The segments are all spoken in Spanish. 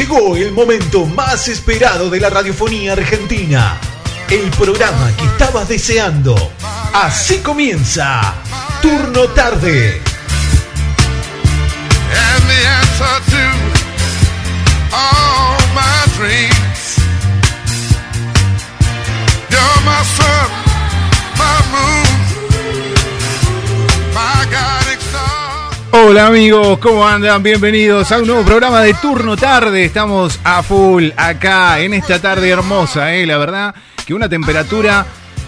Llegó el momento más esperado de la radiofonía argentina. El programa que estabas deseando. Así comienza. Turno tarde. Hola amigos, ¿cómo andan? Bienvenidos a un nuevo programa de Turno Tarde. Estamos a full acá en esta tarde hermosa, ¿eh? La verdad que una temperatura...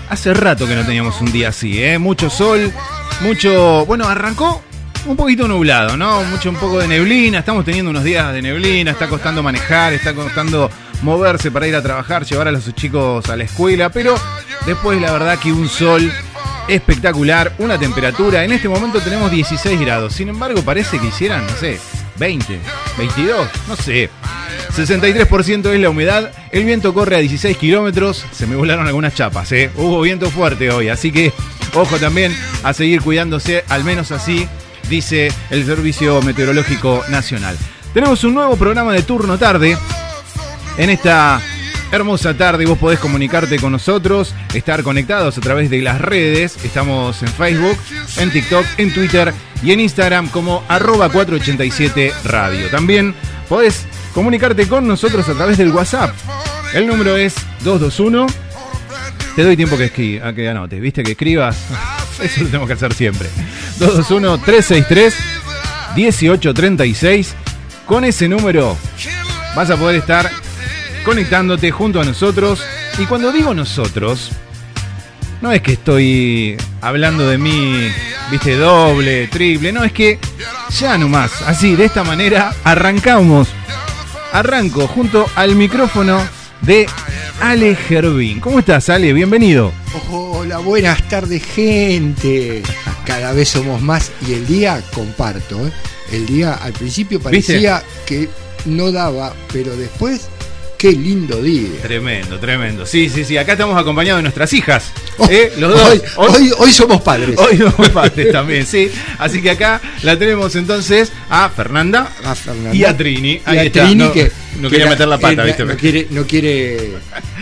Hace rato que no teníamos un día así, ¿eh? Mucho sol, mucho... Bueno, arrancó un poquito nublado, ¿no? Mucho un poco de neblina, estamos teniendo unos días de neblina, está costando manejar, está costando moverse para ir a trabajar, llevar a los chicos a la escuela, pero después la verdad que un sol espectacular, una temperatura, en este momento tenemos 16 grados, sin embargo parece que hicieran, no sé, 20, 22, no sé. 63% es la humedad, el viento corre a 16 kilómetros, se me volaron algunas chapas, ¿eh? hubo viento fuerte hoy, así que ojo también a seguir cuidándose, al menos así dice el Servicio Meteorológico Nacional. Tenemos un nuevo programa de turno tarde, en esta hermosa tarde vos podés comunicarte con nosotros, estar conectados a través de las redes. Estamos en Facebook, en TikTok, en Twitter y en Instagram como arroba 487 radio. También podés comunicarte con nosotros a través del WhatsApp. El número es 221. Te doy tiempo que, escri a que ¿viste? Que escribas. Eso lo tengo que hacer siempre. 221-363-1836. Con ese número vas a poder estar conectándote junto a nosotros. Y cuando digo nosotros, no es que estoy hablando de mí, viste, doble, triple, no, es que ya nomás, así, de esta manera, arrancamos. Arranco junto al micrófono de Ale Gervín. ¿Cómo estás, Ale? Bienvenido. Hola, buenas tardes, gente. Cada vez somos más y el día comparto. ¿eh? El día al principio parecía que no daba, pero después, qué lindo día. Tremendo, tremendo. Sí, sí, sí. Acá estamos acompañados de nuestras hijas. Oh, ¿eh? Los dos. Hoy, hoy, hoy somos padres. Hoy somos padres también, sí. Así que acá la tenemos entonces a Fernanda A Fernanda. y a Trini. Y Ahí a está. Trini no, que, no la- meter la pata, eh, ¿viste? No quiere, no quiere,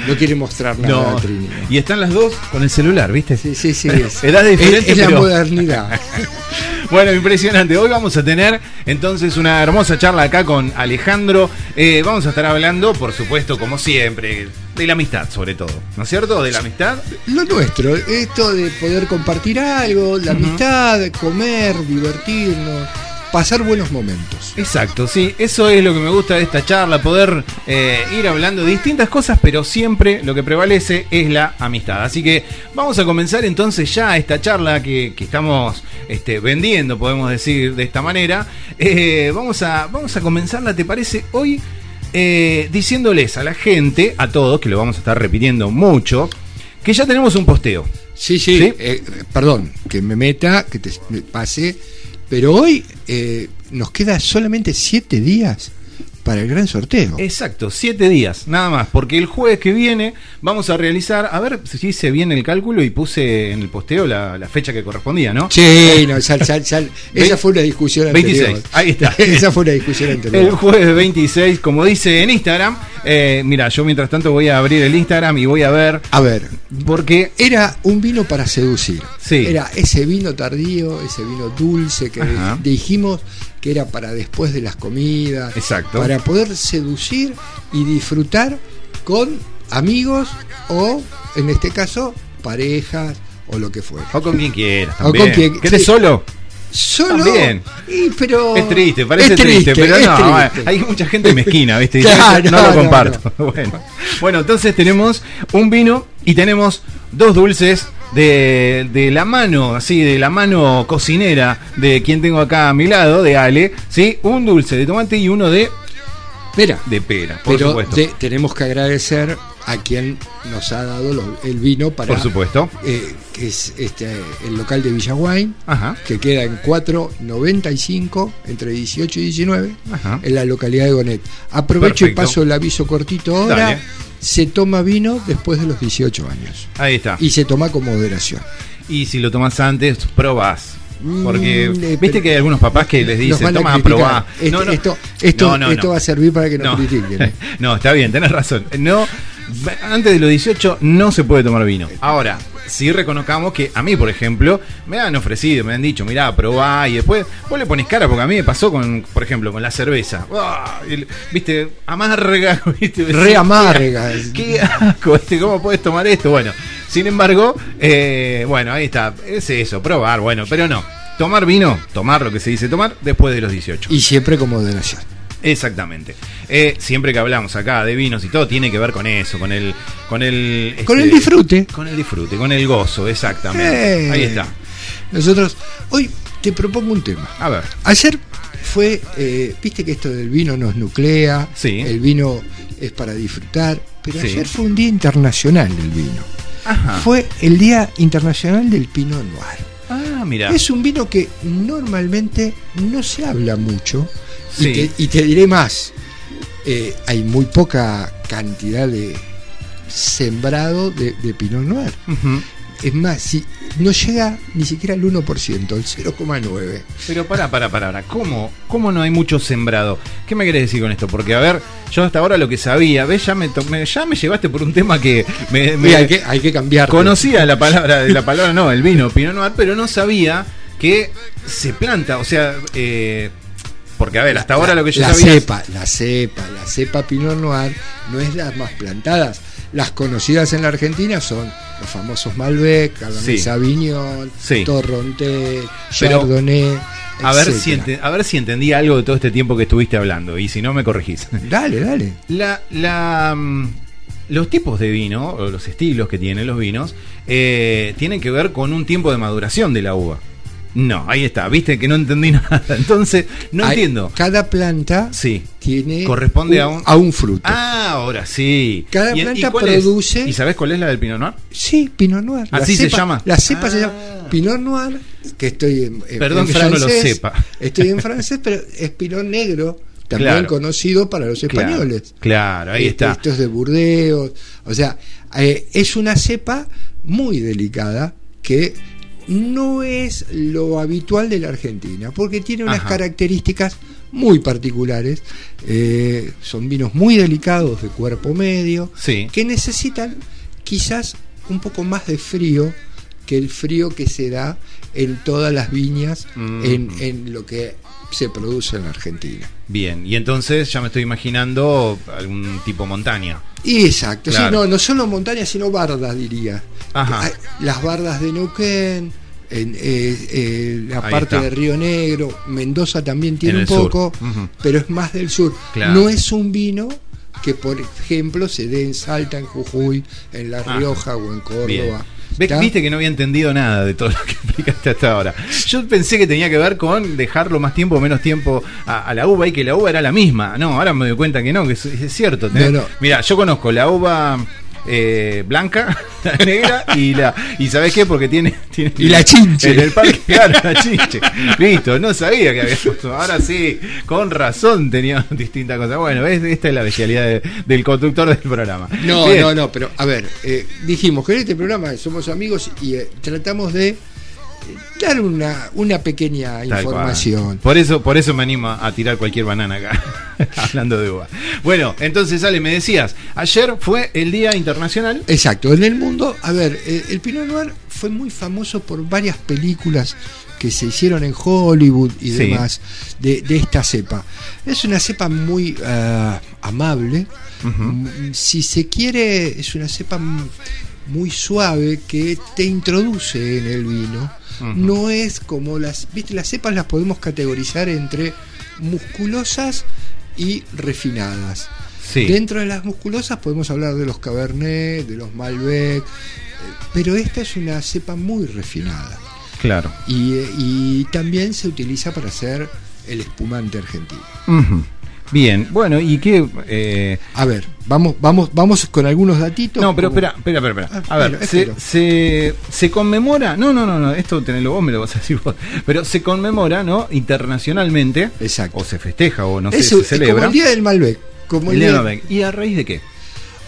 no quiere mostrar nada No. a Trini. Y están las dos con el celular, ¿viste? Sí, sí, sí. Es, es la pero- modernidad. Bueno, impresionante. Hoy vamos a tener entonces una hermosa charla acá con Alejandro. Eh, vamos a estar hablando, por supuesto, como siempre, de la amistad, sobre todo. ¿No es cierto? De la amistad. Lo nuestro, esto de poder compartir algo, la amistad, comer, divertirnos, pasar buenos momentos. Exacto, sí, eso es lo que me gusta de esta charla, poder eh, ir hablando de distintas cosas, pero siempre lo que prevalece es la amistad. Así que vamos a comenzar entonces ya esta charla que, que estamos este, vendiendo, podemos decir de esta manera. Eh, vamos, a, vamos a comenzarla, ¿te parece? Hoy eh, diciéndoles a la gente, a todos, que lo vamos a estar repitiendo mucho, que ya tenemos un posteo. Sí, sí, ¿Sí? eh, perdón, que me meta, que te me pase, pero hoy eh, nos queda solamente siete días para el gran sorteo. Exacto, siete días, nada más, porque el jueves que viene vamos a realizar, a ver si hice bien el cálculo y puse en el posteo la, la fecha que correspondía, ¿no? Sí, no, sal, sal, sal. Esa fue una discusión anterior. 26, ahí está. Esa fue una discusión anterior. El jueves 26, como dice en Instagram, eh, mira, yo mientras tanto voy a abrir el Instagram y voy a ver, A ver, porque era un vino para seducir. Sí. Era ese vino tardío, ese vino dulce que Ajá. dijimos que era para después de las comidas. Exacto. Para poder seducir y disfrutar con amigos o, en este caso, parejas o lo que fuera. o con quien quieras, O con quien- ¿Querés sí. solo? Solo. También. Y, pero, Es triste, parece es triste, pero es no, triste. hay mucha gente mezquina, ¿viste? Claro, no, lo no, comparto. Bueno. bueno, entonces tenemos un vino y tenemos dos dulces de, de la mano, así, de la mano cocinera de quien tengo acá a mi lado, de Ale, ¿sí? Un dulce de tomate y uno de, Mira, de pera, por pero supuesto. te- tenemos que agradecer a quien nos ha dado lo- el vino para. Por supuesto. eh, que es este el local de Villaguain, Ajá. que queda en 495, entre 18 y 19, Ajá. en la localidad de Gonet. Aprovecho Perfecto. y paso el aviso cortito ahora. Dale. Se toma vino después de los 18 años. Ahí está. Y se toma con moderación. Y si lo tomas antes, probás. Porque Mm, eh, viste que hay algunos papás que les dicen, toma, probá. Este- No, no. Esto, esto, No, esto va a servir para que nos No. critiquen. ¿eh? no, está bien, tenés razón. No, antes de los 18 no se puede tomar vino. Ahora, sí reconozcamos que a mí, por ejemplo, me han ofrecido, me han dicho, mirá, probá y después vos le pones cara porque a mí me pasó con, por ejemplo, con la cerveza. Ah, el- viste, amarga, viste. Re amarga. Qué asco, ¿cómo puedes tomar esto? Bueno, sin embargo, eh, bueno, ahí está, es eso, probar, bueno, pero no. Tomar vino, tomar lo que se dice tomar, después de los 18. Y siempre con moderación. Exactamente. Eh, siempre que hablamos acá de vinos y todo, tiene que ver con eso, con el. Con el, Con este, el disfrute. Con el disfrute, con el gozo, exactamente. Eh, Ahí está. Nosotros, hoy te propongo un tema. A ver. Ayer fue, eh, viste que esto del vino nos nuclea, Sí. el vino es para disfrutar, pero Sí. ayer fue un día internacional del vino. Ajá. Fue el Día Internacional del Pinot Noir. Ah, mira. Es un vino que normalmente no se habla mucho. Sí. Y, te, y te diré más. eh, hay muy poca cantidad de sembrado de, de Pinot Noir. Es más, si no llega ni siquiera al 1%, el 0,9%. Pero pará, pará, pará, pará. ¿Cómo, ¿Cómo no hay mucho sembrado? ¿Qué me querés decir con esto? Porque, a ver, yo hasta ahora lo que sabía, ¿ves? Ya me, to- me- ya me llevaste por un tema que me, hay, que, hay que cambiar. conocía la palabra, la palabra no, el vino, Pinot Noir, pero no sabía que se planta, o sea, eh, porque a ver, hasta ahora lo que yo la sabía... es- cepa, la cepa, la cepa Pinot Noir no es las más plantadas. Las conocidas en la Argentina son los famosos Malbec, Cabernet Sí. Sauvignon, Sí. Pero, Chardonnay. a ver, si ente- a ver si entendí algo de todo este tiempo que estuviste hablando, y si no me corregís. Dale, dale. La, la, mm, los tipos de vino, o los estilos que tienen los vinos, eh, tienen que ver con un tiempo de maduración de la uva. No, ahí está, viste que no entendí nada. Entonces, no Hay- entiendo. Cada planta Sí. tiene Corresponde a un- a un fruto. Ah, ahora sí. Cada planta es? produce- ¿Y sabés cuál es la del Pinot Noir? Sí, Pinot Noir. ¿Así se llama? La cepa se Ah. llama Pinot Noir, que estoy en, en- Perdón en que yo no lo francés. sepa. Estoy en francés, pero es Pinot Negro, también Claro. conocido para los españoles. Claro, ahí Este, está. Esto es de Burdeos. O sea, eh, es una cepa muy delicada que no es lo habitual de la Argentina, porque tiene unas Ajá. características muy particulares. Eh, son vinos muy delicados de cuerpo medio, Sí. que necesitan quizás un poco más de frío que el frío que se da en todas las viñas Mm. en, en lo que se produce en la Argentina. Bien, y entonces ya me estoy imaginando algún tipo montaña. Exacto, Claro. sí, no, no solo montañas, sino bardas, diría. Ajá. Las bardas de Neuquén, en, eh, eh, la Ahí parte está. de Río Negro, Mendoza también tiene En un poco, pero es más del sur. Claro. No es un vino que, por ejemplo, se dé en Salta, en Jujuy, en La Ajá. Rioja o en. Córdoba. Viste que no había entendido nada de todo lo que explicaste hasta ahora. Yo pensé que tenía que ver con dejarlo más tiempo o menos tiempo a, a la uva y que la uva era la misma. No, ahora me doy cuenta que no, que es, es cierto. no. Mira, yo conozco la uva eh, blanca, la negra y la. ¿Y sabés qué? Porque tiene. tiene Y la chinche. En el parque, claro, la chinche. Listo, no sabía que había puesto. Ahora sí, con razón tenía distintas cosas. Bueno, ¿ves? esta es la bestialidad de- del conductor del programa. No, Bien. no, no, pero a ver, eh, dijimos que en este programa somos amigos y eh, tratamos de dar una, una pequeña información. Por eso, por eso me animo a tirar cualquier banana acá, hablando de uva. Bueno, entonces Ale, me decías, ayer fue el Día Internacional. Exacto, en el mundo, a ver, eh, el Pinot Noir fue muy famoso por varias películas que se hicieron en Hollywood y Sí. demás de, de esta cepa. Es una cepa muy ah, amable. Mm, si se quiere, es una cepa muy suave que te introduce en el vino. No es como las, viste, las cepas las podemos categorizar entre musculosas y refinadas. Sí. Dentro de las musculosas podemos hablar de los Cabernet, de los Malbec, eh, pero esta es una cepa muy refinada Claro. y, eh, y también se utiliza para hacer el espumante argentino. Ujú. Bien, bueno, ¿y qué? eh, A ver, vamos, vamos, vamos con algunos datitos. no, pero como- espera, espera, espera. espera. Ah, A ver, se, se, se conmemora, no, no, no, no, esto tenelo vos, me lo vas a decir vos, pero se conmemora, ¿no? Internacionalmente, Exacto. o se festeja, o no sé, Es, se celebra. como el día del Malbec. Como el el Día día- de Malbec. ¿Y a raíz de qué?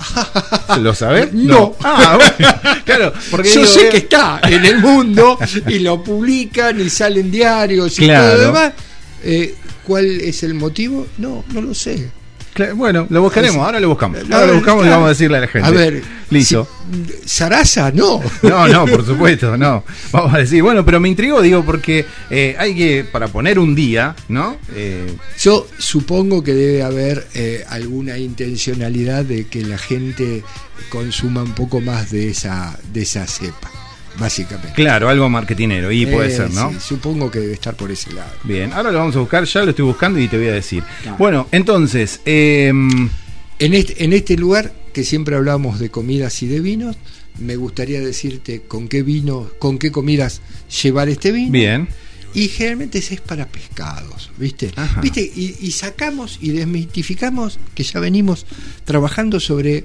¿Lo sabés? No. Ah, bueno, claro, porque Yo digo, sé eh, que está en el mundo y lo publican y salen diarios y Claro. todo lo demás. Eh, ¿Cuál es el motivo? No, no lo sé. Bueno, lo buscaremos, ahora lo buscamos. Ahora lo buscamos y vamos a decirle a la gente. A ver, Listo. si- Sarasa, no. No, no, por supuesto, no. Vamos a decir, bueno, pero me intrigó, digo, porque eh, hay que, para poner un día, ¿no? Eh, Yo supongo que debe haber eh, alguna intencionalidad de que la gente consuma un poco más de esa, de esa cepa, básicamente. claro, algo marketinero, y puede Eh, ser, ¿no? sí, supongo que debe estar por ese lado. Bien, ahora lo vamos a buscar, ya lo estoy buscando y te voy a decir. Bueno, entonces, eh, En este, en este lugar, que siempre hablamos de comidas y de vinos, me gustaría decirte con qué vino, con qué comidas llevar este vino. bien, Y generalmente ese es para pescados, ¿viste? Ajá. ¿Viste? Y, y sacamos y desmitificamos que ya venimos trabajando sobre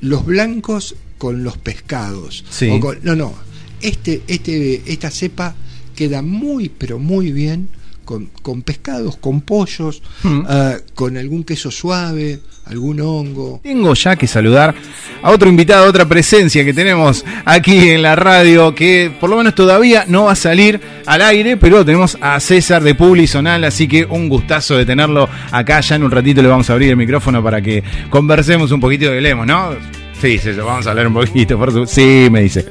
los blancos con los pescados. Sí. O con- no, no. Este, este, esta cepa queda muy, pero muy bien con, con pescados, con pollos, Mm. ah, con algún queso suave, algún hongo. Tengo ya que saludar a otro invitado, a otra presencia que tenemos aquí en la radio, que por lo menos todavía no va a salir al aire, pero tenemos a César de Publizonal, así que un gustazo de tenerlo acá. Ya en un ratito le vamos a abrir el micrófono para que conversemos un poquito de Lemos, ¿no? Sí, sí, vamos a hablar un poquito, por su... Sí, me dice.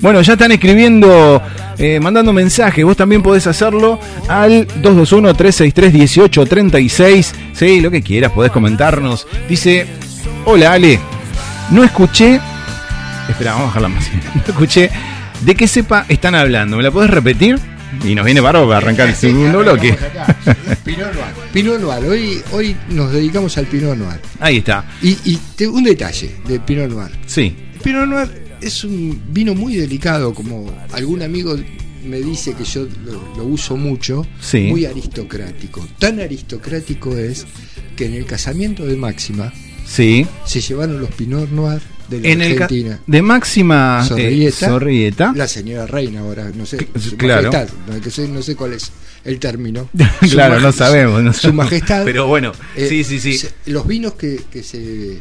Bueno, ya están escribiendo, eh, mandando mensajes. Vos también podés hacerlo al 221-363-1836. Sí, lo que quieras, podés comentarnos. Dice, hola Ale, no escuché... Espera, vamos a bajarla más. No escuché de qué cepa están hablando. ¿Me la podés repetir? Y nos viene bárbaro para arrancar el segundo bloque. Pinot Noir. Pinot Noir. Hoy, hoy nos dedicamos al Pinot Noir. Ahí está. Y, y te- un detalle de Pinot Noir. Sí. Pinot Noir es un vino muy delicado, como algún amigo me dice que yo lo, lo uso mucho, Sí. muy aristocrático. Tan aristocrático es que en el casamiento de Máxima Sí. se llevaron los Pinot Noir de la En el ca- Argentina. de máxima eh, Zorrilleta. Zorrilleta. La señora reina ahora, no sé, claro. majestad, no, sé- no sé cuál es el término. Claro, no sabemos. no Su sabemos. majestad. Pero bueno, eh, sí, sí, sí. se- los vinos que, que se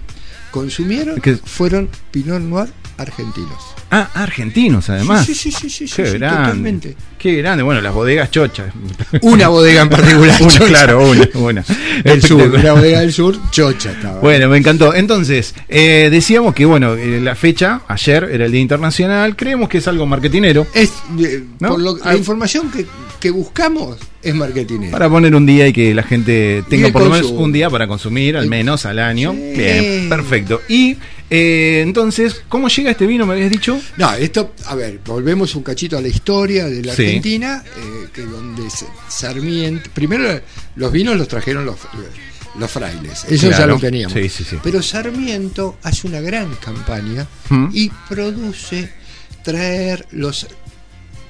consumieron Que- fueron Pinot Noir argentinos. Ah, argentinos además. Sí, sí, sí, sí, sí, Qué totalmente. Qué grande. Bueno, las bodegas chochas. Una bodega en particular. Una, chocha. claro, una, una. El sur, una bodega del sur, chocha estaba. Bueno, me encantó. Entonces, eh, decíamos que, bueno, eh, la fecha, ayer era el Día Internacional, creemos que es algo marketinero. Es, eh, ¿No? por lo- Ah. la información que, que buscamos es marketing. Para poner un día y que la gente tenga por lo menos un día para consumir, al menos al año. Sí. Bien, perfecto. Y eh, entonces, ¿cómo llega este vino? Me habías dicho. No, esto, a ver, volvemos un cachito a la historia de la Sí. Argentina, eh, que donde Sarmiento, primero los vinos los trajeron los, los frailes, eso ya lo teníamos. Sí, sí, sí. Pero Sarmiento hace una gran campaña Mm. y produce traer los,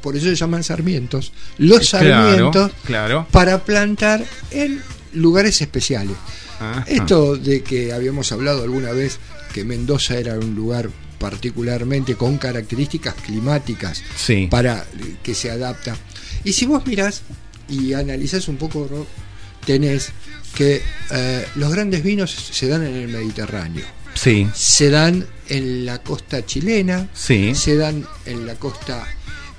por eso se llaman sarmientos, los sarmientos Claro, claro. para plantar en lugares especiales. Ajá. Esto de que habíamos hablado alguna vez que Mendoza era un lugar particularmente con características climáticas Sí. para que se adapta. Y si vos mirás y analizás un poco, tenés que eh, los grandes vinos se dan en el Mediterráneo, Sí, se dan en la costa chilena, sí. se dan en la costa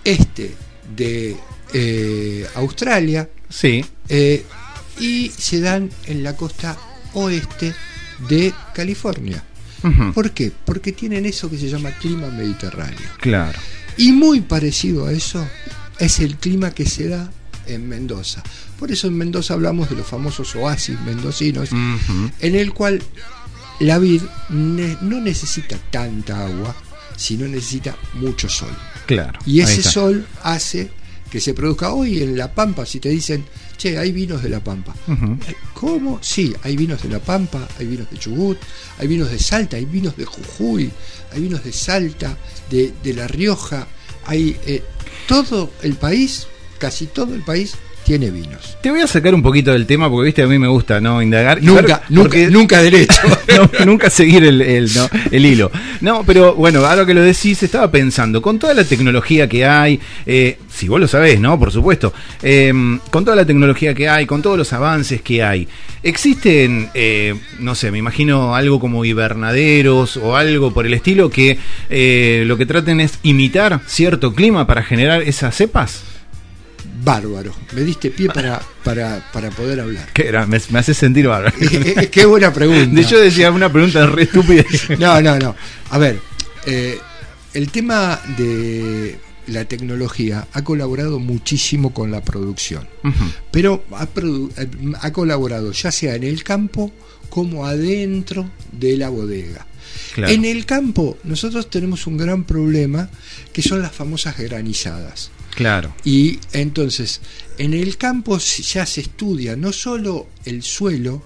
este de eh, Australia, Sí. eh, y se dan en la costa oeste de California. ¿Por qué? Porque tienen eso que se llama clima mediterráneo. Claro. Y muy parecido a eso es el clima que se da en Mendoza. Por eso en Mendoza hablamos de los famosos oasis mendocinos, en el cual la vid ne- no necesita tanta agua, sino necesita mucho sol. Claro. Y ese sol hace que se produzca hoy en La Pampa, si te dicen, che, hay vinos de La Pampa. Eh, ¿Cómo? Sí, hay vinos de La Pampa, hay vinos de Chubut, hay vinos de Salta, hay vinos de Jujuy, hay vinos de Salta, de, de La Rioja, hay eh, todo el país, casi todo el país tiene vinos. Te voy a sacar un poquito del tema porque, viste, a mí me gusta no indagar. Nunca, nunca, porque- nunca derecho. no, nunca seguir el, el, no, el hilo. No, pero bueno, ahora que lo decís, estaba pensando, con toda la tecnología que hay, eh, si vos lo sabés, ¿no? Por supuesto, eh, con toda la tecnología que hay, con todos los avances que hay, ¿existen, eh, no sé, me imagino algo como hibernaderos o algo por el estilo que eh, lo que traten es imitar cierto clima para generar esas cepas? Bárbaro. Me diste pie para, para, para poder hablar. ¿Qué era? Me, me hace sentir bárbaro. Qué buena pregunta. De yo decía una pregunta re estúpida. No, no, no. A ver, eh, el tema de la tecnología ha colaborado muchísimo con la producción, pero ha, produ- eh, ha colaborado ya sea en el campo como adentro de la bodega. claro. En el campo nosotros tenemos un gran problema que son las famosas granizadas. Claro. Y entonces, en el campo ya se estudia no solo el suelo,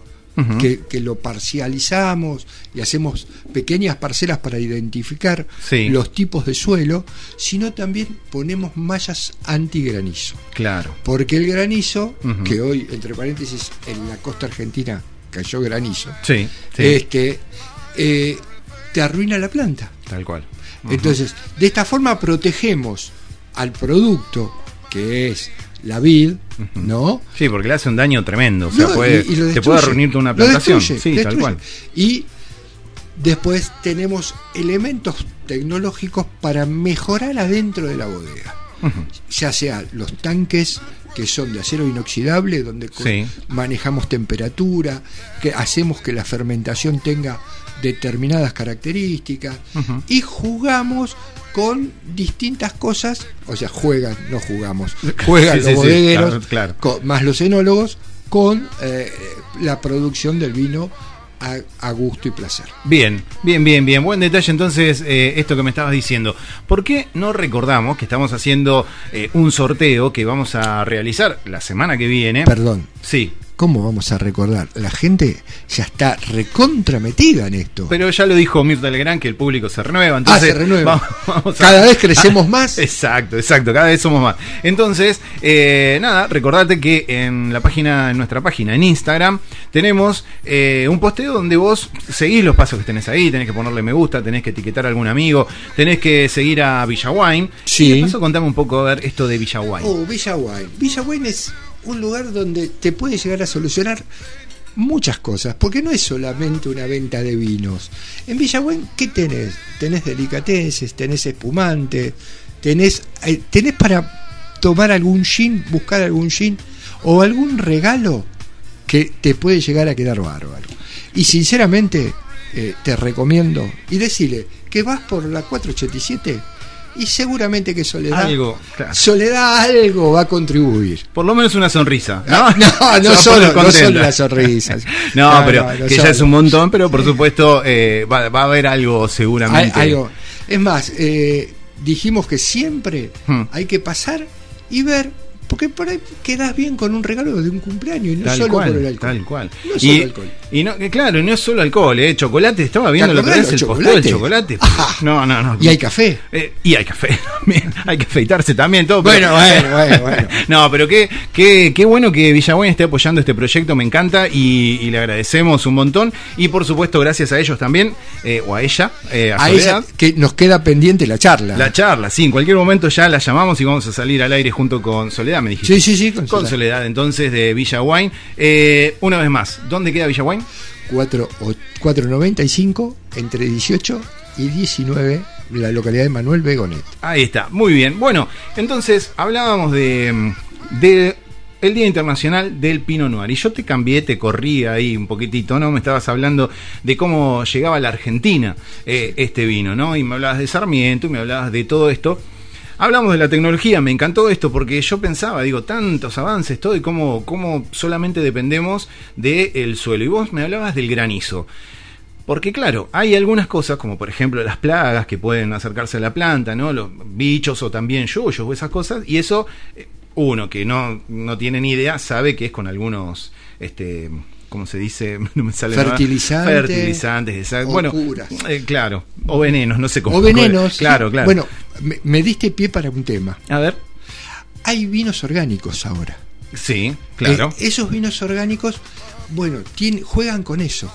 que, que lo parcializamos y hacemos pequeñas parcelas para identificar Sí. los tipos de suelo, sino también ponemos mallas antigranizo. Claro. Porque el granizo, que hoy, entre paréntesis, en la costa argentina cayó granizo, Sí, sí. este, eh, te arruina la planta. tal cual. Entonces, de esta forma protegemos al producto que es la vid. ¿no? Sí, porque le hace un daño tremendo. O sea, No, puede, y- y lo te puede reunir toda una plantación. destruye, sí, tal cual. Y después tenemos elementos tecnológicos para mejorar adentro de la bodega. Ya sea los tanques que son de acero inoxidable, donde Sí. manejamos temperatura, que hacemos que la fermentación tenga determinadas características y jugamos con distintas cosas, o sea, juegan, no jugamos, juegan Sí, los sí, sí, bodegueros, claro, claro. con- más los enólogos, con eh, la producción del vino a, a gusto y placer. Bien, bien, bien, bien. Buen detalle entonces eh, esto que me estabas diciendo. ¿Por qué no recordamos que estamos haciendo eh, un sorteo que vamos a realizar la semana que viene? Perdón, Sí, ¿cómo vamos a recordar? La gente ya está recontrametida en esto. pero ya lo dijo Mirta Legrand que el público se renueva. Entonces ah, se renueva. vamos- vamos a- Cada vez crecemos más. Exacto, exacto, cada vez somos más. Entonces, eh, nada, recordate que en la página, en nuestra página, en Instagram, tenemos eh, un posteo donde vos seguís los pasos que tenés ahí, tenés que ponerle me gusta, tenés que etiquetar a algún amigo, tenés que seguir a Villaguain. Sí. Y de paso contame un poco a ver esto de Villaguain. Oh, Villa Wine. Villa Wine es un lugar donde te puede llegar a solucionar muchas cosas, porque no es solamente una venta de vinos. En Villa Wine, ¿qué tenés? Tenés delicateces, tenés espumante, tenés, eh, tenés para tomar algún gin, buscar algún gin o algún regalo que te puede llegar a quedar bárbaro. Y sinceramente, eh, te recomiendo y decirle que vas por la 487 y seguramente que Soledad Algo, claro. Soledad algo va a contribuir. Por lo menos una sonrisa. No, No, no solo, no solo las sonrisas. No, pero no, no que ya es un montón, pero por supuesto eh, va, va a haber algo seguramente. Algo. Es más, eh, dijimos que siempre Hmm. hay que pasar y ver, porque por ahí quedas bien con un regalo de un cumpleaños y no Tal solo cual, por el alcohol. tal cual. No y, solo alcohol. y no, claro, y no es solo alcohol, ¿eh? Chocolate, estaba viendo lo que es el posteo del chocolates? chocolate. No, no, no. Y hay café. Eh, y hay café también, hay que afeitarse también, todo. pero- Bueno, bueno, bueno, bueno. no, pero qué, qué, qué bueno que Villagüen esté apoyando este proyecto, me encanta y, y le agradecemos un montón. Y por supuesto, gracias a ellos también, eh, o a ella, eh, a, A ella que nos queda pendiente la charla. La charla, sí, en cualquier momento ya la llamamos y vamos a salir al aire junto con Soledad, me dijiste. sí, sí, sí, con Con Soledad. Soledad, entonces, de Villa Wine. Eh, una vez más, ¿dónde queda Villa Wine? 4, o- 495 entre 18 y 19 la localidad de Manuel Begonet. Ahí está, muy bien. Bueno, entonces hablábamos de, de el Día Internacional del Pinot Noir. Y yo te cambié, te corrí ahí un poquitito, ¿no? Me estabas hablando de cómo llegaba a la Argentina eh, este vino, ¿no? Y me hablabas de Sarmiento y me hablabas de todo esto. Hablamos de la tecnología, me encantó esto porque yo pensaba, digo, tantos avances, todo y cómo, cómo solamente dependemos del suelo. Y vos me hablabas del granizo. Porque claro, hay algunas cosas, como por ejemplo las plagas que pueden acercarse a la planta, ¿no? Los bichos o también yuyos o esas cosas, y eso eh, uno que no, no tiene ni idea sabe que es con algunos, este, ¿cómo se dice? No me sale nada. Fertilizantes Fertilizantes, exacto. o Bueno, curas. eh, claro, o venenos, no sé cómo. O venenos. Claro, claro. Bueno, me, me diste pie para un tema. a ver. Hay vinos orgánicos ahora. Sí, claro. Eh, esos vinos orgánicos, bueno, tienen, juegan con eso.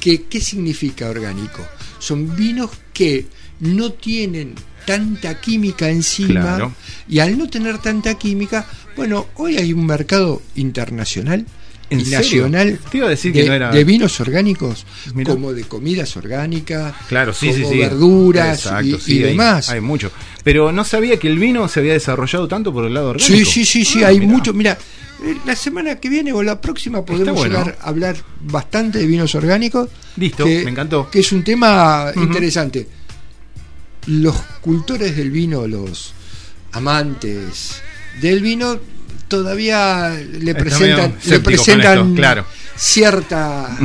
¿Qué, ¿Qué significa orgánico? Son vinos que no tienen tanta química encima Claro. y al no tener tanta química, bueno, hoy hay un mercado internacional ¿En y serio? nacional Te iba a decir que de, no era- de vinos orgánicos Mirá. como de comidas orgánicas, Claro, sí, sí, como sí. verduras Exacto, y, sí, y hay- demás. Hay, mucho. Pero no sabía que el vino se había desarrollado tanto por el lado orgánico. Sí, sí, sí, sí, Ah, hay mirá. mucho. Mira, eh, la semana que viene o la próxima podemos bueno. llegar a hablar bastante de vinos orgánicos. Listo, que- me encantó. Que es un tema interesante. Los cultores del vino, los amantes del vino, todavía le presentan, le presentan claro. cierta.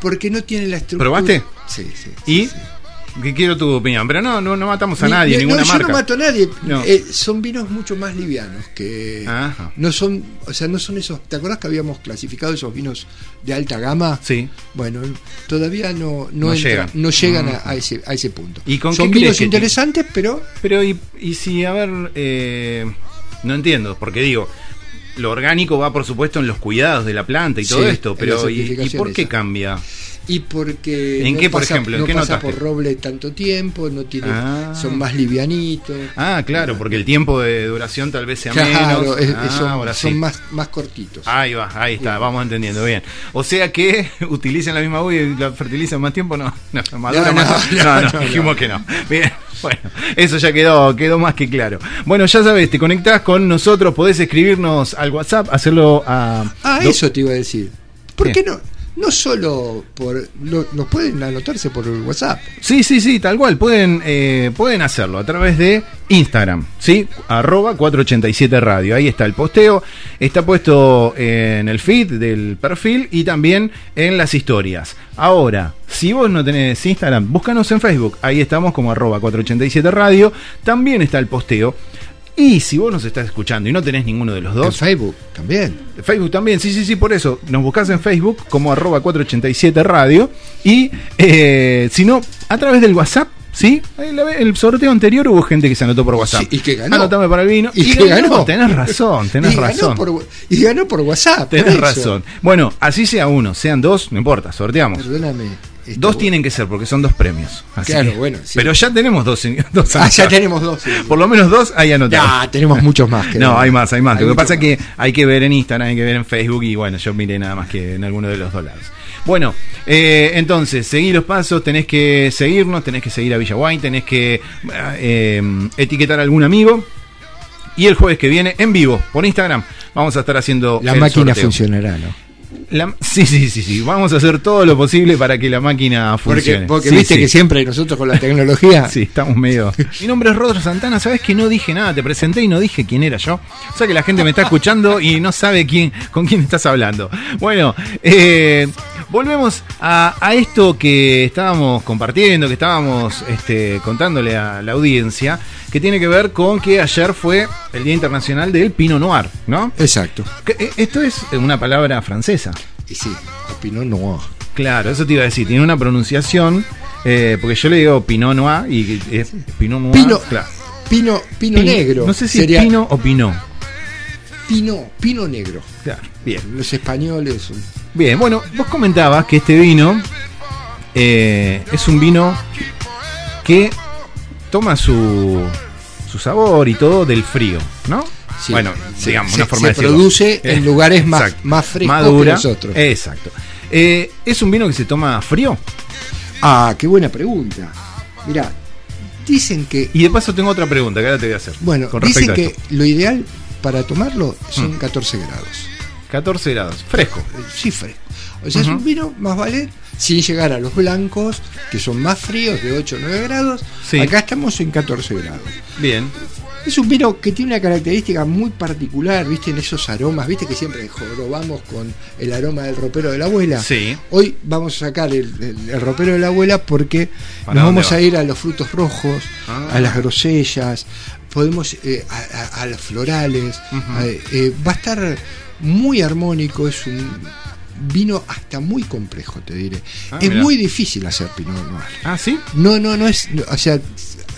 Porque no tiene la estructura. ¿Probaste? Sí, sí. ¿Y? sí, sí. Que quiero tu opinión. Pero no, no, no matamos a Ni- nadie, ninguna no, marca. Yo no mato a nadie. No. Eh, son vinos mucho más livianos que Ajá. no son, o sea, no son esos. ¿Te acordás que habíamos clasificado esos vinos de alta gama? Sí. Bueno, todavía no no, No entra- llegan. no llegan a, a ese a ese punto. ¿Y con son vinos interesantes, pero Pero y, y si, a ver, eh, no entiendo, porque digo, lo orgánico va por supuesto en los cuidados de la planta y Sí, todo esto, pero ¿y, por qué esa. cambia? y porque ¿En no qué, por pasa- ejemplo? ¿En no qué pasa por roble tanto tiempo, no tiene, Ah. son más livianitos. Ah, claro, porque el tiempo de duración tal vez sea Claro, menos. es- Ah, son, ahora son sí. más más cortitos. Ahí va, ahí está, vamos entendiendo bien. O sea que utilizan la misma uva y la fertilizan más tiempo, no, no, madura No, no, no, No, no, no, dijimos que no. Bien, bueno, eso ya quedó, quedó más que claro. Bueno, ya sabes, te conectás con nosotros, podés escribirnos al WhatsApp, hacerlo a. Ah, eso te iba a decir. ¿Por ¿Qué? qué no? No solo por. Lo, nos pueden anotarse por WhatsApp. Sí, sí, sí, tal cual. Pueden, eh, pueden hacerlo a través de Instagram, ¿sí? Arroba 487 Radio. Ahí está el posteo. Está puesto en el feed del perfil y también en las historias. Ahora, si vos no tenés Instagram, búscanos en Facebook. Ahí estamos como arroba 487 Radio. También está el posteo. Y si vos nos estás escuchando y no tenés ninguno de los En dos, Facebook también. Facebook también, sí, sí, sí, por eso. Nos buscás en Facebook como arroba 487 Radio. Y eh, si no, a través del WhatsApp, ¿sí? El sorteo anterior hubo gente que se anotó por WhatsApp. Sí, y que ganó. Anotame para el vino. Y, que ganó. Tenés razón, tenés y razón. Ganó por, y ganó por WhatsApp. Tenés razón. Bueno, así sea uno, sean dos, no importa, sorteamos. Perdóname. Dos tienen que ser porque son dos premios. Así Claro, que- bueno, sí. Pero ya tenemos dos, dos Ah, ya tenemos dos. sí. Por lo menos dos hay anotados. Ya, tenemos muchos más. que No, hay más, hay más. Lo que pasa es que hay que ver en Instagram, hay que ver en Facebook y bueno, yo miré nada más que en alguno de los dos lados. Bueno, eh, entonces, seguí los pasos, tenés que seguirnos, tenés que seguir a Villa Wine, tenés que eh, etiquetar a algún amigo. Y el jueves que viene, en vivo, por Instagram, vamos a estar haciendo La el máquina sorteo. funcionará, ¿no? La- sí, sí, sí, sí. Vamos a hacer todo lo posible para que la máquina Porque, funcione. porque Sí, viste sí. que siempre nosotros con la tecnología. Sí, estamos medio. Mi nombre es Rodro Santana, sabes que no dije nada, te presenté y no dije quién era yo. O sea que la gente me está escuchando y no sabe quién, con quién estás hablando. Bueno, eh, volvemos a, a esto que estábamos compartiendo, que estábamos este, contándole a la audiencia, que tiene que ver con que ayer fue el Día Internacional del Pinot Noir, ¿no? Exacto. Que, eh, Esto es una palabra francesa. Y sí, opinó no. Claro, eso te iba a decir, tiene una pronunciación, eh, porque yo le digo Pinot Noir y es Pinot Noir. Pino, claro. pino, pino Pi- negro. No sé si sería es Pino o Pinot. pino, pino negro. Claro, bien. Los españoles. Bien, bueno, vos comentabas que este vino eh, es un vino que toma su, su sabor y todo del frío, ¿no? sí, bueno, digamos, se, una forma se de decirlo. produce en Eh, lugares más, exacto. más frescos Madura, que nosotros. Exacto. Eh, ¿Es un vino que se toma frío? Ah, qué buena pregunta. Mirá, dicen que. Y de paso tengo otra pregunta que ahora te voy a hacer. Bueno, con dicen a que lo ideal para tomarlo son Mm. 14 grados. 14 grados, fresco. Eh, Sí, fresco. O sea, es un vino más vale sin llegar a los blancos, que son más fríos, de 8 o 9 grados. Sí. Acá estamos en 14 grados. Bien. Es un vino que tiene una característica muy particular, ¿viste? En esos aromas, ¿viste? Que siempre jorobamos con el aroma del ropero de la abuela. Sí. Hoy vamos a sacar el, el- el ropero de la abuela porque ¿Para nos vamos va? a ir a los frutos rojos, Ah. a las grosellas, podemos eh, a, a- a los florales. A- eh, va a estar muy armónico, es un vino hasta muy complejo, te diré. Ah, es mirá. muy difícil hacer Pinot Noir. Ah, ¿sí? No, no, no es, no, o sea,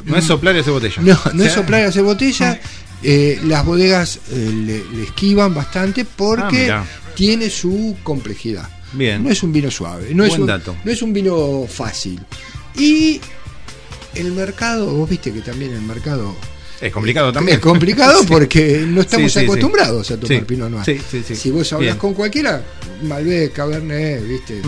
No es soplar ese botella. no, no O sea, es soplar y hacer botella, Eh, las bodegas eh, le, le esquivan bastante Ah, porque mirá. tiene su complejidad. Bien. No es un vino suave, no, es un, dato. no es un vino fácil. Y el mercado, vos viste que también el mercado Es complicado también. es complicado porque no estamos Sí, sí, sí. acostumbrados a tomar. Pinot Noir. Si vos hablas Bien. con cualquiera, Malbec, Cabernet, viste,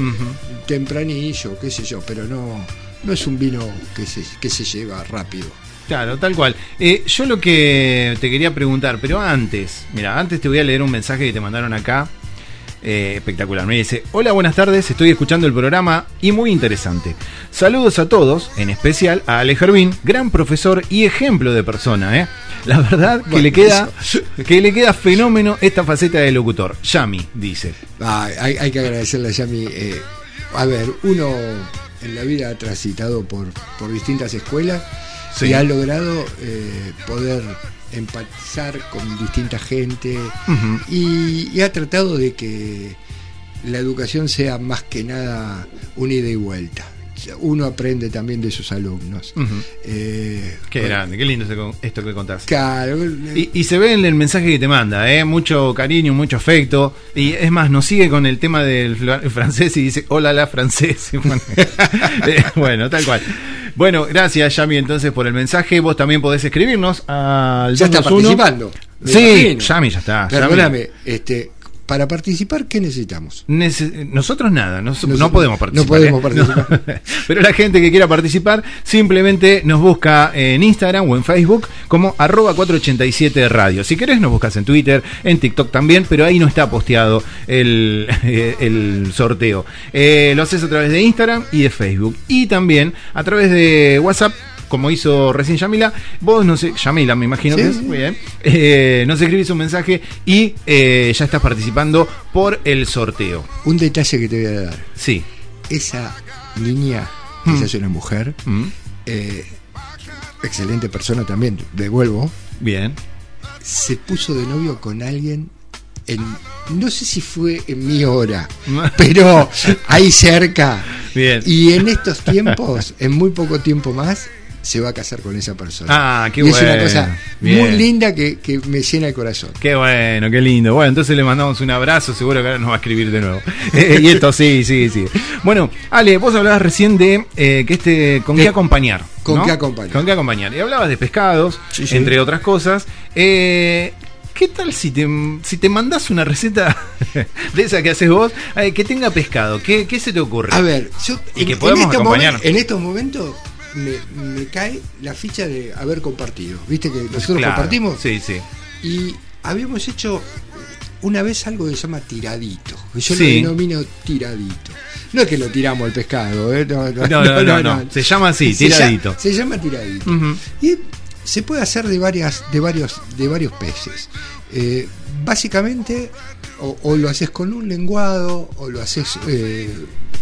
tempranillo, qué sé yo, pero no, no es un vino que se, que se lleva rápido. Claro, tal cual. Eh, yo lo que te quería preguntar, pero antes, mira, antes te voy a leer un mensaje que te mandaron acá. Eh, espectacular. Me dice, hola, buenas tardes, estoy escuchando el programa y muy interesante. Saludos a todos, en especial a Ale Gervín, gran profesor y ejemplo de persona, ¿eh? La verdad que Bueno, le queda que le queda fenómeno esta faceta de locutor. Yami, dice. Ah, hay, hay que agradecerle a Yami. eh, a ver, uno en la vida ha transitado por, por distintas escuelas Sí. y ha logrado eh, poder empatizar con distinta gente y, y ha tratado de que la educación sea más que nada una ida y vuelta. Uno aprende también de sus alumnos. Eh, Qué bueno, grande, qué lindo esto que contás. Claro, Y, y se ve en el mensaje que te manda, ¿eh? mucho cariño, mucho afecto. Y es más, nos sigue con el tema del francés y dice, hola la francés. Eh, bueno, tal cual. Bueno, gracias Yami entonces por el mensaje. Vos también podés escribirnos al ya está 221. participando. Sí. Yami ya está. Perdóname, este, para participar, ¿qué necesitamos? Nece- nosotros nada, nos- Nosotros no podemos participar. no podemos ¿eh? participar. No. Pero la gente que quiera participar simplemente nos busca en Instagram o en Facebook como arroba 487 radio. Si querés nos buscas en Twitter, en TikTok también, pero ahí no está posteado el, eh, el sorteo. Eh, lo haces a través de Instagram y de Facebook. Y también a través de WhatsApp. Como hizo recién Yamila, vos no sé, Yamila me imagino Sí, que es, muy bien, eh, nos escribís un mensaje y eh, ya estás participando por el sorteo. Un detalle que te voy a dar. Sí. Esa niña, Mm. ella es una mujer, Mm, eh, excelente persona también, devuelvo, Bien. se puso de novio con alguien en, no sé si fue en mi hora, pero ahí cerca. Bien. Y en estos tiempos, en muy poco tiempo más, se va a casar con esa persona. Ah, qué y es bueno. una cosa Bien. muy linda que, que me llena el corazón. Qué bueno, qué lindo. Bueno, entonces le mandamos un abrazo, seguro que ahora nos va a escribir de nuevo. Eh, y esto sí, sí, sí. Bueno, Ale, vos hablabas recién de eh, que este con De- qué acompañar. con ¿no? qué acompañar. Con qué acompañar. Y hablabas de pescados, Sí, sí. entre otras cosas. Eh, ¿Qué tal si te, si te mandás una receta de esa que haces vos eh, que tenga pescado? ¿Qué, qué se te ocurre? A ver, yo Y que en, estos acompañar. momen- en estos momentos me, me cae la ficha de haber compartido. Viste que nosotros Claro, compartimos Sí, sí. y habíamos hecho una vez algo que se llama tiradito. Yo Sí. lo denomino tiradito. No es que lo tiramos el pescado, ¿eh? no, No, no. Se llama así, Se tiradito. llama- Se llama tiradito. Y se puede hacer de varias, de varios, de varios peces. Eh, básicamente, o, o lo haces con un lenguado, o lo haces eh,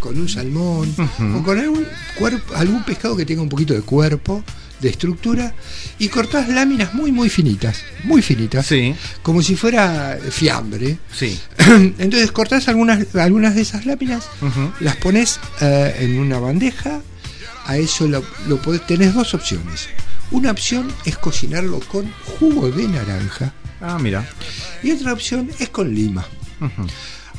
con un salmón, o con algún cuerpo, algún pescado que tenga un poquito de cuerpo, de estructura, y cortás láminas muy muy finitas, muy finitas, Sí, como si fuera fiambre. sí. Entonces cortás algunas, algunas de esas láminas, las pones eh, en una bandeja, a eso lo, lo podés, tenés dos opciones. Una opción es cocinarlo con jugo de naranja Ah, mira. y otra opción es con lima.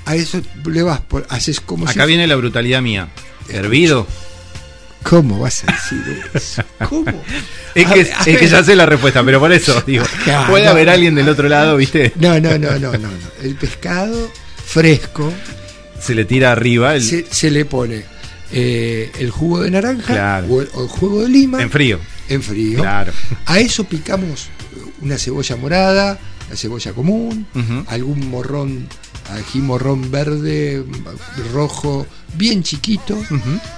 A eso le vas, por, haces como Acá si... viene la brutalidad mía. Hervido. ¿Cómo vas a decir eso? ¿Cómo? Es que, ver, a es que ver. ya sé la respuesta, pero por eso digo, puede no, haber alguien del otro lado, ¿viste? No, no, no, no, no, no. El pescado fresco Se le tira arriba el, se, se le pone eh, el jugo de naranja Claro. o, el, o el jugo de lima en frío. en frío. Claro. A eso picamos una cebolla morada, la cebolla común, algún morrón, ají morrón verde, rojo, bien chiquito,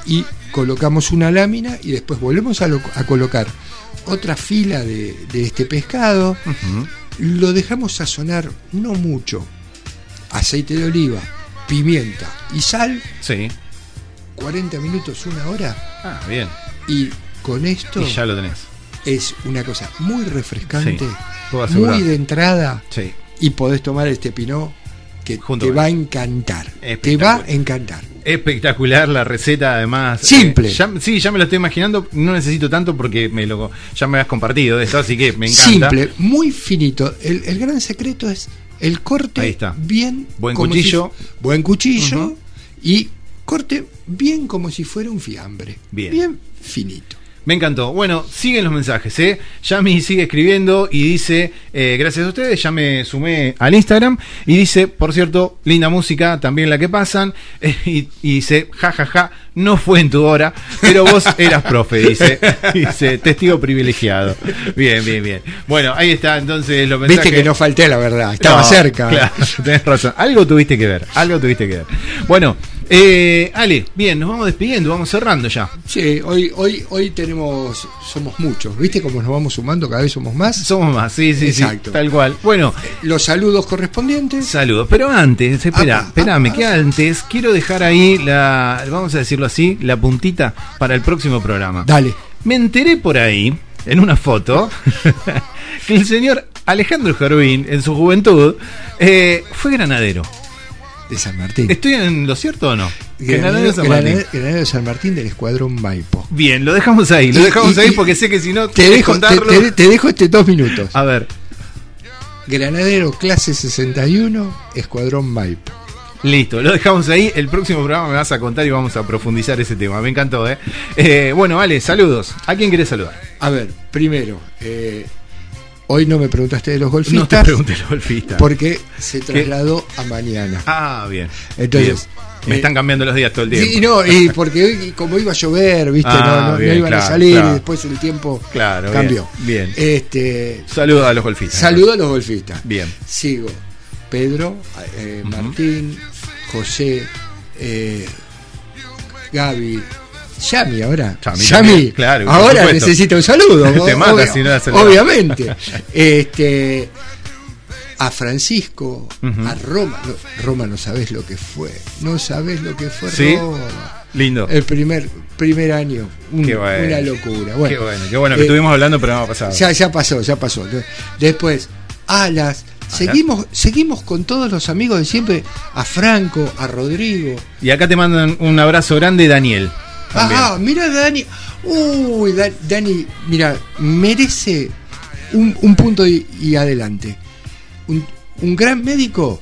y colocamos una lámina y después volvemos a, lo- a colocar otra fila de, de este pescado, lo dejamos sazonar no mucho, aceite de oliva, pimienta y sal, Sí. 40 minutos, una hora, Ah, bien. y con esto Y ya lo tenés. Es una cosa muy refrescante, Sí, muy de entrada Sí. y podés tomar este pinot que Junto te va a encantar. Te va a encantar. Espectacular la receta, además. Simple. Eh, ya- sí, ya me lo estoy imaginando. No necesito tanto porque me lo, ya me has compartido esto, así que me encanta. Simple, muy finito. El, el gran secreto es el corte Ahí está. bien. Buen cuchillo. si- buen cuchillo y corte bien como si fuera un fiambre. Bien. finito. Me encantó. Bueno, siguen los mensajes, ¿eh? Yami sigue escribiendo y dice, eh, gracias a ustedes, ya me sumé al Instagram y dice, por cierto, linda música, también la que pasan, eh, y, y dice, ja, ja, ja, no fue en tu hora, pero vos eras profe, dice, dice, testigo privilegiado. Bien, bien, bien. Bueno, ahí está entonces los mensajes. Viste que no falté, la verdad. Estaba No, cerca. Claro, tenés razón. Algo tuviste que ver, algo tuviste que ver. Bueno, eh, Ale, bien, nos vamos despidiendo, vamos cerrando ya. Sí, hoy, hoy, hoy tenemos, somos muchos. ¿Viste cómo nos vamos sumando? Cada vez somos más. Somos más, sí, sí, Exacto. sí, tal cual. Bueno, Los saludos correspondientes. saludos. Pero antes, espera, Ah, espérame, ah, que antes quiero dejar ahí la, vamos a decirlo así, la puntita para el próximo programa. Dale. Me enteré por ahí, en una foto, que el señor Alejandro Jardín, en su juventud, eh, fue granadero. De San Martín. ¿Estoy en lo cierto o no? Granadero de San Martín. Granadero de San Martín del Escuadrón Maipo. Bien, lo dejamos ahí, lo Y- dejamos y- ahí porque sé que si no Te dejo, te, contarlo. te- te dejo este dos minutos. A ver, Granadero clase 61, Escuadrón Maipo. listo, lo dejamos ahí. El próximo programa me vas a contar y vamos a profundizar ese tema. Me encantó, ¿eh? Eh, bueno, vale, saludos. ¿A quién querés saludar? A ver, primero, eh, hoy no me preguntaste de los No te golfistas pregunté el golfista. porque se trasladó a mañana. Ah, bien. Entonces, Bien. Me eh, están cambiando los días todo el tiempo. Sí, no, y porque hoy, como iba a llover, viste, Ah, no, no- no bien, iban a salir claro. y después el tiempo Claro, cambió. bien, bien. Este, Saludos a los golfistas. saludo a los golfistas. Bien. Sigo. Pedro, eh. Martín, José, eh, Gaby. Yami ahora. Yami claro, ahora necesita un saludo. Te mata si no. Obviamente. este, a Francisco, a Roma. No, Roma no sabes lo que fue. No sabes lo que fue ¿Sí? Roma. Lindo. El primer, primer año. Un- Qué bueno. Una locura. Bueno, qué bueno, qué bueno que eh, estuvimos hablando, pero no ha pasado. ya, ya pasó, ya pasó. Después, Alas. Seguimos, seguimos con todos los amigos de siempre. A Franco, a Rodrigo. Y acá te mandan un abrazo grande, Daniel. También. Ajá, mira Dani. Uy, Da- Dani, mira, merece un, un punto y, y adelante. Un, un gran médico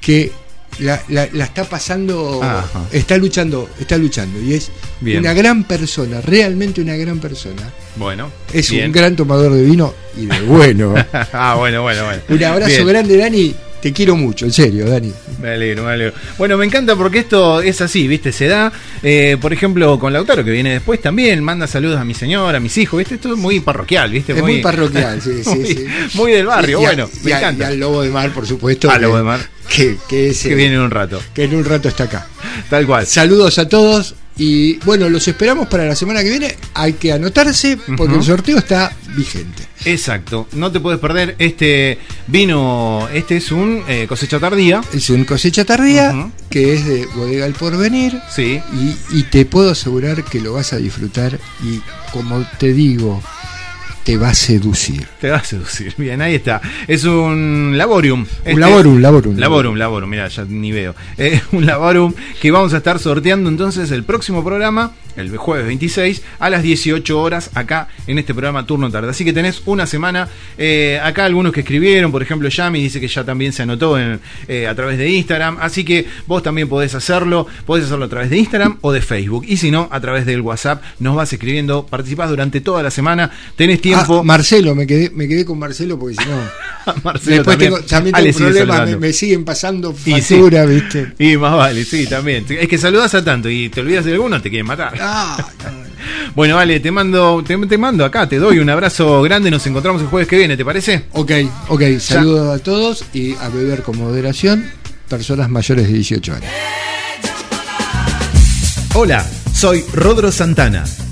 que la, la- la está pasando, Ajá. está luchando, está luchando. Y es Bien. una gran persona, realmente una gran persona. Bueno. Es bien. un gran tomador de vino y de bueno. ah, bueno, bueno, bueno. Un abrazo Bien. grande, Dani. Te quiero mucho, en serio, Dani. Me alegro, me alegro. Bueno, me encanta porque esto es así, ¿viste? Se da, eh, por ejemplo, con Lautaro, que viene después también, manda saludos a mi señora, a mis hijos, ¿viste? Esto es muy parroquial, ¿viste? Es muy parroquial, sí, sí, muy, sí. muy del barrio, Y bueno, y me a- encanta. Y al Lobo de Mar, por supuesto. Al Lobo de Mar. Que, que es, que viene en un rato. que en un rato está acá. Tal cual. Saludos a todos y bueno, los esperamos para la semana que viene. Hay que anotarse porque el sorteo está vigente. Exacto, no te puedes perder este vino, este es un eh, cosecha tardía. Es un cosecha tardía que es de Bodega El Porvenir. Sí, y, y te puedo asegurar que lo vas a disfrutar. Y como te digo, te va a seducir. te va a seducir. Bien, ahí está. Es un laborium. Este- Un laborum, laborum. Laborum, laborum, mira, ya ni veo. Eh, un laborum que vamos a estar sorteando entonces el próximo programa, el jueves 26, a las 18 horas, acá en este programa Turno Tarde. Así que tenés una semana. eh, acá algunos que escribieron, por ejemplo, Yami dice que ya también se anotó en, eh, a través de Instagram. Así que vos también podés hacerlo. Podés hacerlo a través de Instagram o de Facebook. Y si no, a través del WhatsApp, nos vas escribiendo, participás durante toda la semana. Tenés tiempo. Ah, Marcelo, me quedé, me quedé con Marcelo porque si no. Marcelo Después también. tengo, también tengo problemas, me, siguen pasando Y sí. factura, ¿viste? Y más vale, sí, también. Es que saludas a tanto y te olvidas de alguno, te quieren matar. Ah, Bueno, vale, te mando, te, te mando acá, te doy un abrazo grande, nos encontramos el jueves que viene, ¿te parece? ok, ok, saludos a todos y a beber con moderación, personas mayores de 18 años. Hola, soy Rodro Santana y